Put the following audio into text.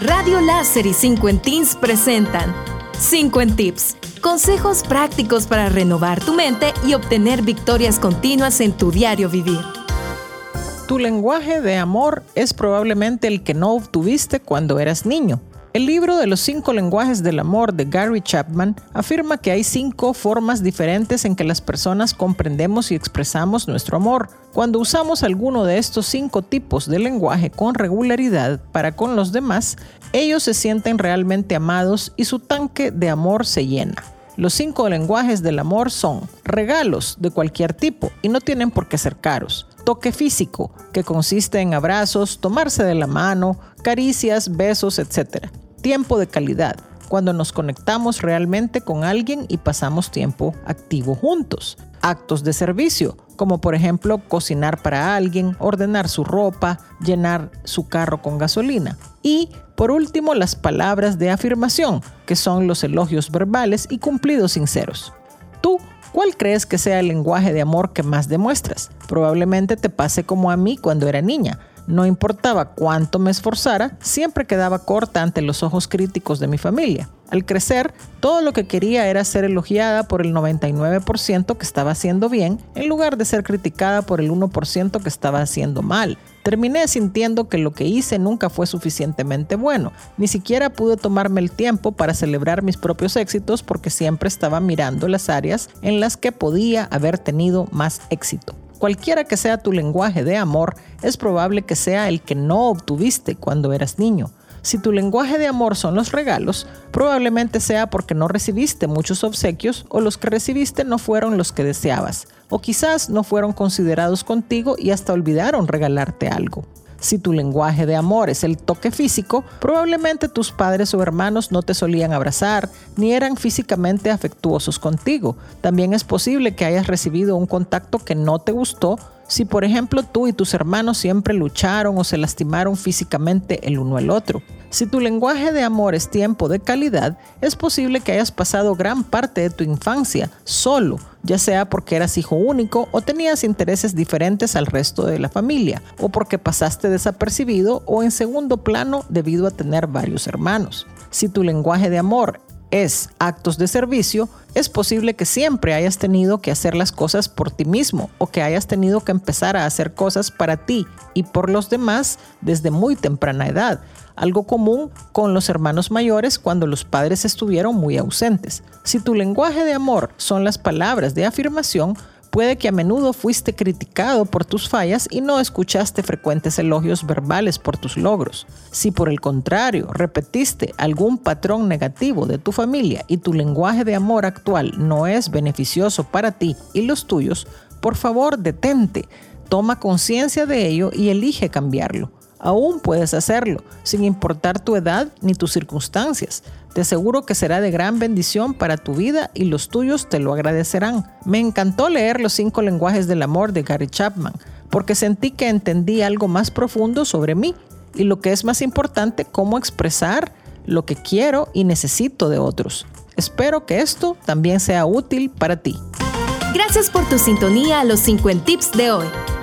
Radio Láser y 5 en Teens presentan 5 en Tips. Consejos prácticos para renovar tu mente y obtener victorias continuas en tu diario vivir. Tu lenguaje de amor es probablemente el que no obtuviste cuando eras niño. El libro de los cinco lenguajes del amor de Gary Chapman afirma que hay cinco formas diferentes en que las personas comprendemos y expresamos nuestro amor. Cuando usamos alguno de estos cinco tipos de lenguaje con regularidad para con los demás, ellos se sienten realmente amados y su tanque de amor se llena. Los cinco lenguajes del amor son regalos de cualquier tipo y no tienen por qué ser caros. Toque físico, que consiste en abrazos, tomarse de la mano, caricias, besos, etc. Tiempo de calidad, cuando nos conectamos realmente con alguien y pasamos tiempo activo juntos. Actos de servicio, como por ejemplo cocinar para alguien, ordenar su ropa, llenar su carro con gasolina. Y por último, las palabras de afirmación, que son los elogios verbales y cumplidos sinceros. Tú ¿Cuál crees que sea el lenguaje de amor que más demuestras? Probablemente te pase como a mí cuando era niña. No importaba cuánto me esforzara, siempre quedaba corta ante los ojos críticos de mi familia. Al crecer, todo lo que quería era ser elogiada por el 99% que estaba haciendo bien, en lugar de ser criticada por el 1% que estaba haciendo mal. Terminé sintiendo que lo que hice nunca fue suficientemente bueno. Ni siquiera pude tomarme el tiempo para celebrar mis propios éxitos porque siempre estaba mirando las áreas en las que podía haber tenido más éxito. Cualquiera que sea tu lenguaje de amor, es probable que sea el que no obtuviste cuando eras niño. Si tu lenguaje de amor son los regalos, probablemente sea porque no recibiste muchos obsequios o los que recibiste no fueron los que deseabas, o quizás no fueron considerados contigo y hasta olvidaron regalarte algo. Si tu lenguaje de amor es el toque físico, probablemente tus padres o hermanos no te solían abrazar ni eran físicamente afectuosos contigo. También es posible que hayas recibido un contacto que no te gustó si por ejemplo tú y tus hermanos siempre lucharon o se lastimaron físicamente el uno al otro. Si tu lenguaje de amor es tiempo de calidad, es posible que hayas pasado gran parte de tu infancia solo, ya sea porque eras hijo único o tenías intereses diferentes al resto de la familia, o porque pasaste desapercibido o en segundo plano debido a tener varios hermanos. Si tu lenguaje de amor es actos de servicio, es posible que siempre hayas tenido que hacer las cosas por ti mismo o que hayas tenido que empezar a hacer cosas para ti y por los demás desde muy temprana edad, algo común con los hermanos mayores cuando los padres estuvieron muy ausentes. Si tu lenguaje de amor son las palabras de afirmación, Puede que a menudo fuiste criticado por tus fallas y no escuchaste frecuentes elogios verbales por tus logros. Si por el contrario repetiste algún patrón negativo de tu familia y tu lenguaje de amor actual no es beneficioso para ti y los tuyos, por favor detente, toma conciencia de ello y elige cambiarlo. Aún puedes hacerlo, sin importar tu edad ni tus circunstancias. Te aseguro que será de gran bendición para tu vida y los tuyos te lo agradecerán. Me encantó leer Los cinco lenguajes del amor de Gary Chapman, porque sentí que entendí algo más profundo sobre mí y lo que es más importante, cómo expresar lo que quiero y necesito de otros. Espero que esto también sea útil para ti. Gracias por tu sintonía a los 50 tips de hoy.